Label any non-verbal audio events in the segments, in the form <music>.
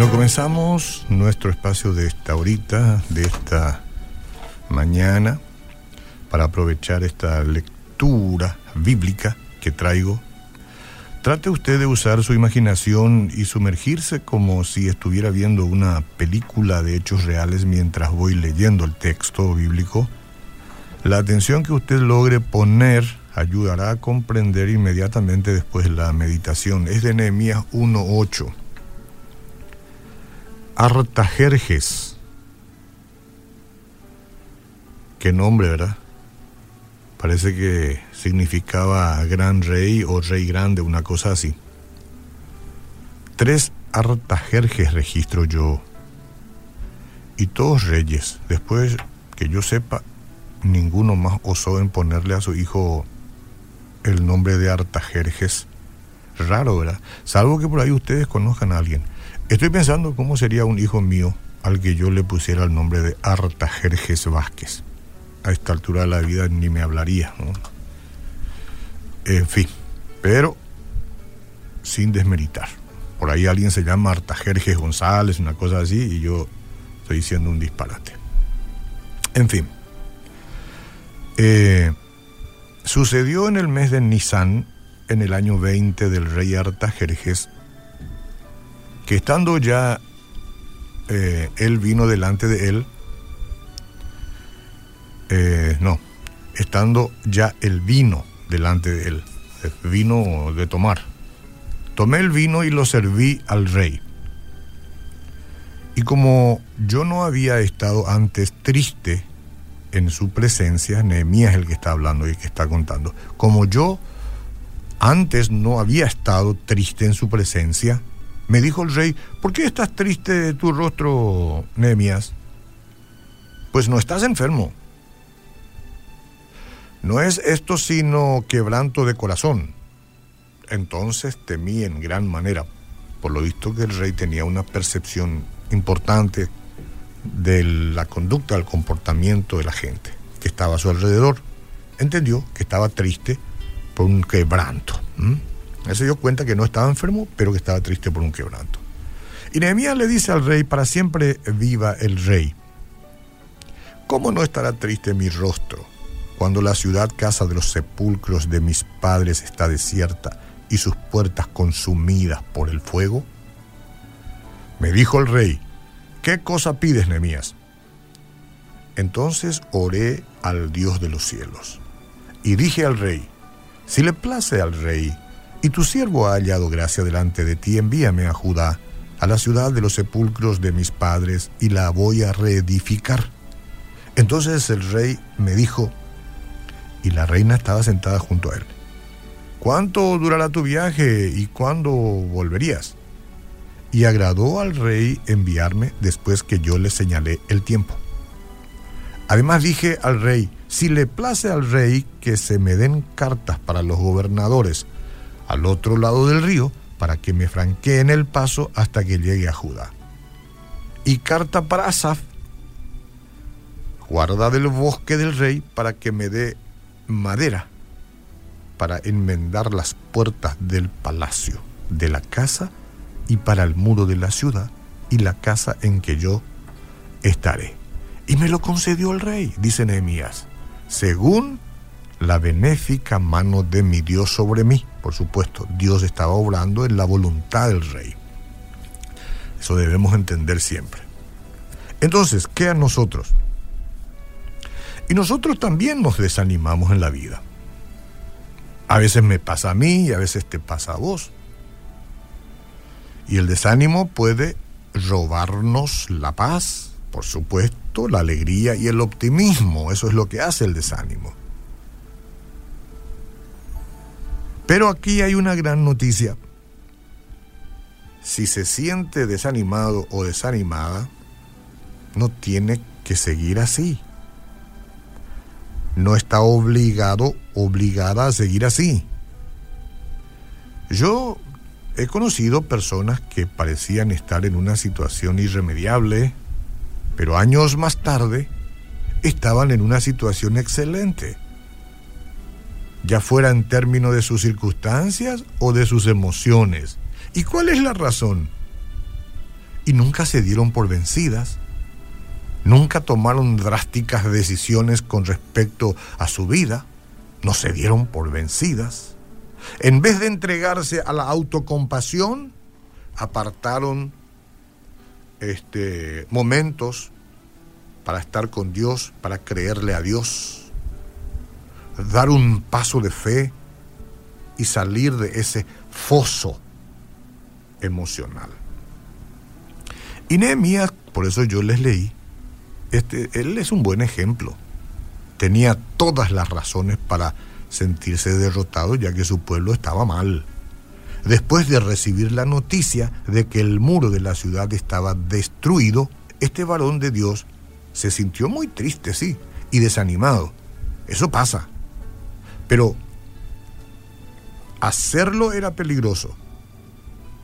Bueno, comenzamos nuestro espacio de esta horita, de esta mañana, para aprovechar esta lectura bíblica que traigo. Trate usted de usar su imaginación y sumergirse como si estuviera viendo una película de hechos reales mientras voy leyendo el texto bíblico. La atención que usted logre poner ayudará a comprender inmediatamente después la meditación. Es de Nehemías 1.8. Artajerjes. Qué nombre, ¿verdad? Parece que significaba gran rey o rey grande, una cosa así. Tres Artajerjes registro yo. Y todos reyes. Después que yo sepa, ninguno más osó en ponerle a su hijo el nombre de Artajerjes. Raro, ¿verdad? Salvo que por ahí ustedes conozcan a alguien. Estoy pensando cómo sería un hijo mío al que yo le pusiera el nombre de Artajerjes Vázquez. A esta altura de la vida ni me hablaría. ¿no? En fin, pero sin desmeritar. Por ahí alguien se llama Artajerjes González, una cosa así, y yo estoy diciendo un disparate. En fin. Eh, sucedió en el mes de Nisan, en el año 20 del rey Artajerjes, que estando ya eh, él vino delante de él, eh, no, estando ya el vino delante de él, vino de tomar. Tomé el vino y lo serví al rey. Y como yo no había estado antes triste en su presencia, Nehemías es el que está hablando y que está contando, como yo antes no había estado triste en su presencia, me dijo el rey, ¿por qué estás triste de tu rostro, Nehemías? Pues no estás enfermo. No es esto sino quebranto de corazón. Entonces temí en gran manera, por lo visto que el rey tenía una percepción importante de la conducta, del comportamiento de la gente que estaba a su alrededor. Entendió que estaba triste por un quebranto. Él se dio cuenta que no estaba enfermo, pero que estaba triste por un quebranto. Y Nehemías le dice al rey, para siempre viva el rey. ¿Cómo no estará triste mi rostro cuando la ciudad casa de los sepulcros de mis padres está desierta y sus puertas consumidas por el fuego? Me dijo el rey, ¿qué cosa pides, Nehemías? Entonces oré al Dios de los cielos y dije al rey, si le place al rey y tu siervo ha hallado gracia delante de ti, envíame a Judá, a la ciudad de los sepulcros de mis padres, y la voy a reedificar. Entonces el rey me dijo, y la reina estaba sentada junto a él, ¿cuánto durará tu viaje y cuándo volverías? Y agradó al rey enviarme después que yo le señalé el tiempo. Además dije al rey, si le place al rey que se me den cartas para los gobernadores, al otro lado del río para que me franqueen el paso hasta que llegue a Judá. Y carta para Asaf, guarda del bosque del rey para que me dé madera para enmendar las puertas del palacio, de la casa y para el muro de la ciudad y la casa en que yo estaré. Y me lo concedió el rey, dice Nehemías, según la benéfica mano de mi Dios sobre mí. Por supuesto, Dios estaba obrando en la voluntad del rey. Eso debemos entender siempre. Entonces, ¿qué a nosotros? Y nosotros también nos desanimamos en la vida. A veces me pasa a mí y a veces te pasa a vos. Y el desánimo puede robarnos la paz, por supuesto, la alegría y el optimismo. Eso es lo que hace el desánimo. Pero aquí hay una gran noticia. Si se siente desanimado o desanimada, no tiene que seguir así. No está obligado, obligada a seguir así. Yo he conocido personas que parecían estar en una situación irremediable, pero años más tarde estaban en una situación excelente ya fuera en términos de sus circunstancias o de sus emociones. ¿Y cuál es la razón? y nunca se dieron por vencidas, nunca tomaron drásticas decisiones con respecto a su vida, no se dieron por vencidas. En vez de entregarse a la autocompasión, apartaron este, momentos para estar con Dios, para creerle a Dios, dar un paso de fe y salir de ese foso emocional. Y Nehemías, por eso yo les leí, este, él es un buen ejemplo. Tenía todas las razones para sentirse derrotado ya que su pueblo estaba mal. Después de recibir la noticia de que el muro de la ciudad estaba destruido, este varón de Dios se sintió muy triste, sí, y desanimado. Eso pasa. Pero hacerlo era peligroso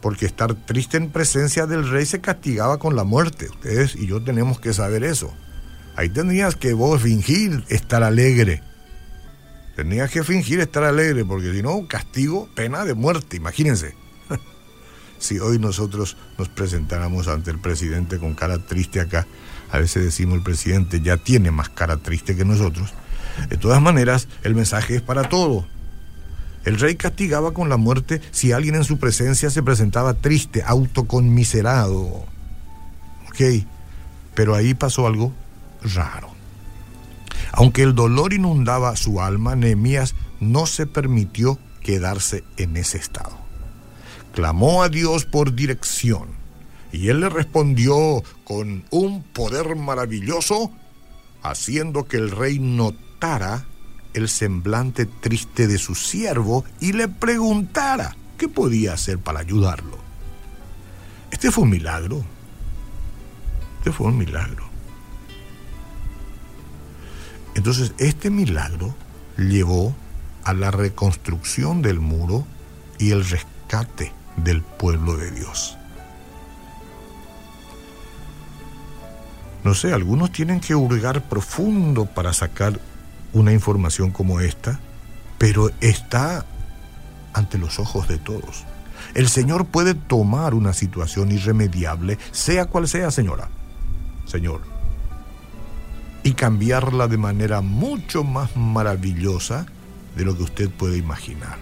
porque estar triste en presencia del rey se castigaba con la muerte. Ustedes y yo tenemos que saber eso. Ahí tendrías que vos fingir estar alegre. Tenías que fingir estar alegre, porque si no, castigo, pena de muerte, imagínense. <laughs> si hoy nosotros nos presentáramos ante el presidente con cara triste acá, a veces decimos el presidente ya tiene más cara triste que nosotros. De todas maneras, el mensaje es para todo. El rey castigaba con la muerte si alguien en su presencia se presentaba triste, autoconmiserado. Ok, pero ahí pasó algo raro. Aunque el dolor inundaba su alma, Nehemías no se permitió quedarse en ese estado. Clamó a Dios por dirección y él le respondió con un poder maravilloso, haciendo que el rey notara el semblante triste de su siervo y le preguntara qué podía hacer para ayudarlo. Este fue un milagro. Este fue un milagro. Entonces, este milagro llevó a la reconstrucción del muro y el rescate del pueblo de Dios. No sé, algunos tienen que hurgar profundo para sacar una información como esta, pero está ante los ojos de todos. El Señor puede tomar una situación irremediable, sea cual sea, señora, Señor, y cambiarla de manera mucho más maravillosa de lo que usted puede imaginar.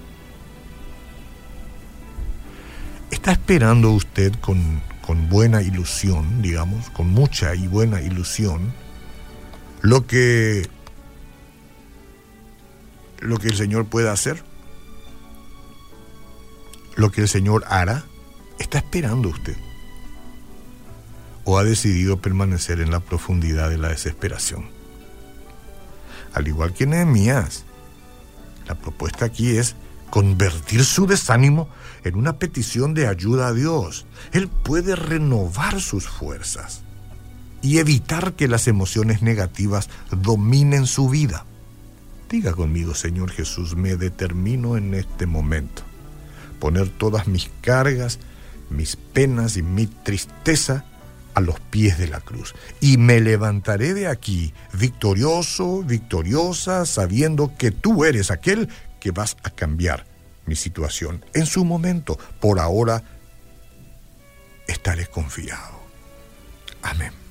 ¿Está esperando usted con, con buena ilusión, digamos, con mucha y buena ilusión, lo que lo que el Señor pueda hacer, lo que el Señor hará, está esperando usted. O ha decidido permanecer en la profundidad de la desesperación. Al igual que Nehemías, la propuesta aquí es convertir su desánimo en una petición de ayuda a Dios. Él puede renovar sus fuerzas y evitar que las emociones negativas dominen su vida. Diga conmigo, Señor Jesús, me determino en este momento poner todas mis cargas, mis penas y mi tristeza a los pies de la cruz. Y me levantaré de aquí victorioso, victoriosa, sabiendo que tú eres aquel que vas a cambiar mi situación en su momento. Por ahora estaré confiado. Amén.